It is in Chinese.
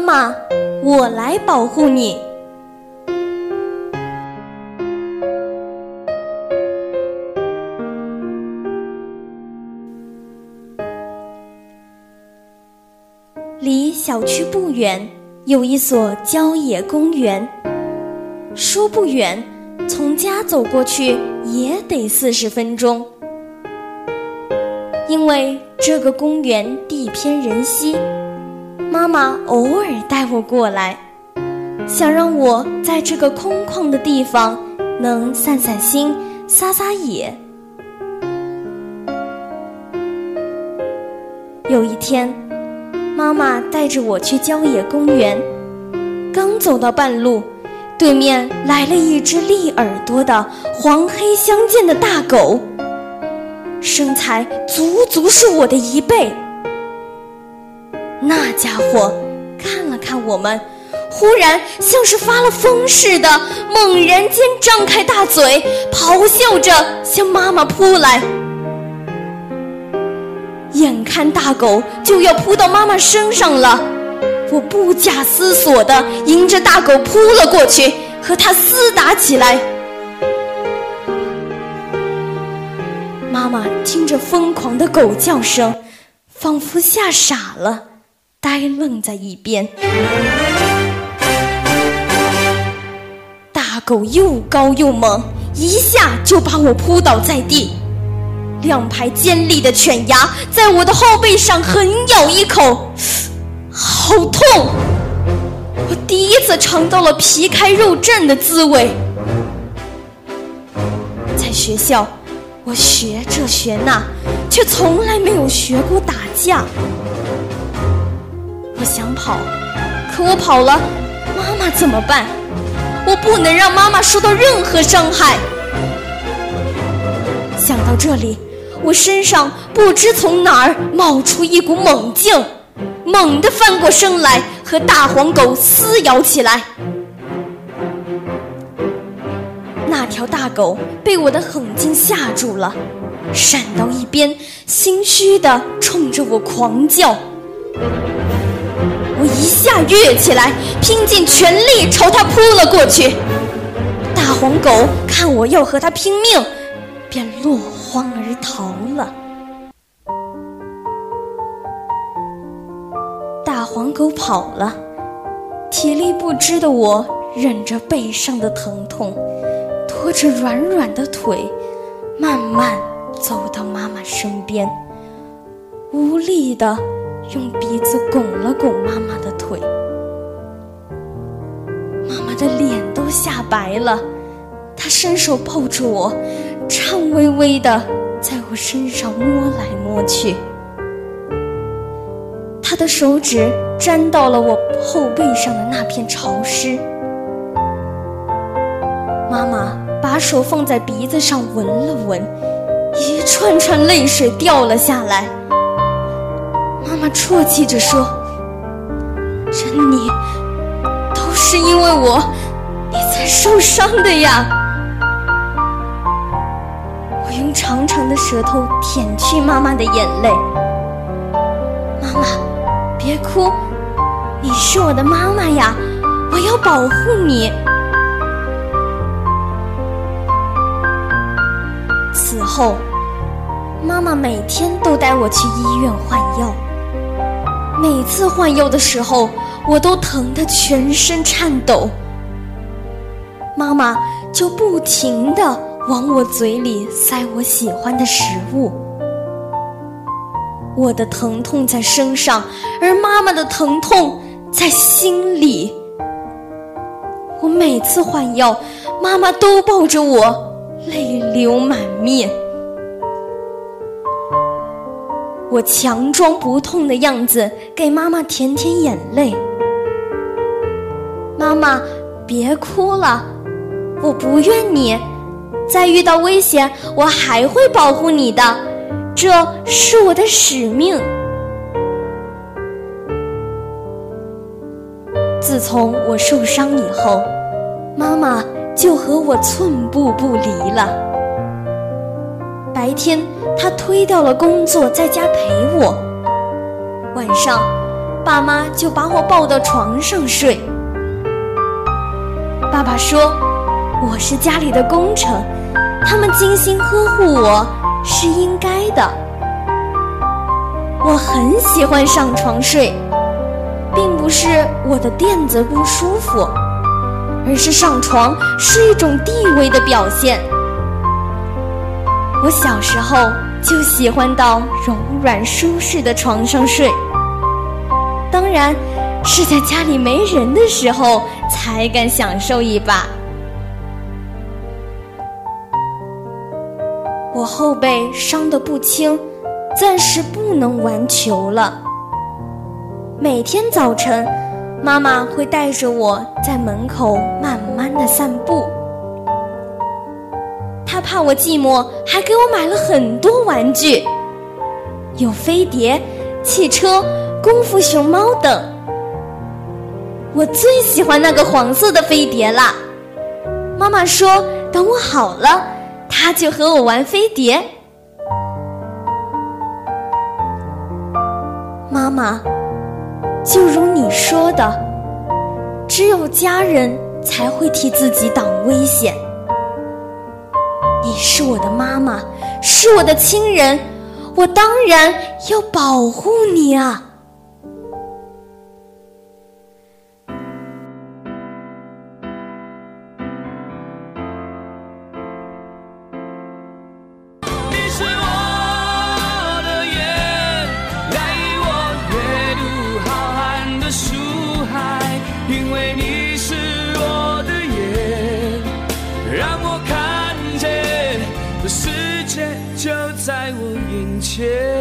妈妈，我来保护你。离小区不远有一所郊野公园，说不远，从家走过去也得四十分钟。因为这个公园地偏人稀，妈妈偶尔带我过来，想让我在这个空旷的地方能散散心、撒撒野。有一天，妈妈带着我去郊野公园，刚走到半路，对面来了一只立耳朵的黄黑相间的大狗。身材足足是我的一倍。那家伙看了看我们，忽然像是发了疯似的，猛然间张开大嘴，咆哮着向妈妈扑来。眼看大狗就要扑到妈妈身上了，我不假思索地迎着大狗扑了过去，和它厮打起来。妈妈听着疯狂的狗叫声，仿佛吓傻了，呆愣在一边。大狗又高又猛，一下就把我扑倒在地，两排尖利的犬牙在我的后背上狠咬一口，好痛！我第一次尝到了皮开肉绽的滋味。在学校。我学这学那，却从来没有学过打架。我想跑，可我跑了，妈妈怎么办？我不能让妈妈受到任何伤害。想到这里，我身上不知从哪儿冒出一股猛劲，猛地翻过身来，和大黄狗撕咬起来。那条大狗被我的狠劲吓住了，闪到一边，心虚地冲着我狂叫。我一下跃起来，拼尽全力朝它扑了过去。大黄狗看我要和它拼命，便落荒而逃了。大黄狗跑了，体力不支的我忍着背上的疼痛。拖着软软的腿，慢慢走到妈妈身边，无力的用鼻子拱了拱妈妈的腿。妈妈的脸都吓白了，她伸手抱住我，颤巍巍地在我身上摸来摸去。她的手指沾到了我后背上的那片潮湿。妈妈。把手放在鼻子上闻了闻，一串串泪水掉了下来。妈妈啜泣着说：“珍妮，都是因为我，你才受伤的呀。”我用长长的舌头舔去妈妈的眼泪。妈妈，别哭，你是我的妈妈呀，我要保护你。此后，妈妈每天都带我去医院换药。每次换药的时候，我都疼得全身颤抖。妈妈就不停地往我嘴里塞我喜欢的食物。我的疼痛在身上，而妈妈的疼痛在心里。我每次换药，妈妈都抱着我。泪流满面，我强装不痛的样子给妈妈舔舔眼泪。妈妈，别哭了，我不怨你，再遇到危险，我还会保护你的，这是我的使命。自从我受伤以后，妈妈。就和我寸步不离了。白天他推掉了工作，在家陪我；晚上爸妈就把我抱到床上睡。爸爸说：“我是家里的功臣，他们精心呵护我是应该的。”我很喜欢上床睡，并不是我的垫子不舒服，而是上床是一种地位的表现。我小时候就喜欢到柔软舒适的床上睡，当然是在家里没人的时候才敢享受一把。我后背伤得不轻，暂时不能玩球了。每天早晨，妈妈会带着我在门口慢慢的散步。他怕我寂寞，还给我买了很多玩具，有飞碟、汽车、功夫熊猫等。我最喜欢那个黄色的飞碟了。妈妈说，等我好了，她就和我玩飞碟。妈妈，就如你说的，只有家人才会替自己挡危险。是我的妈妈，是我的亲人，我当然要保护你啊！眼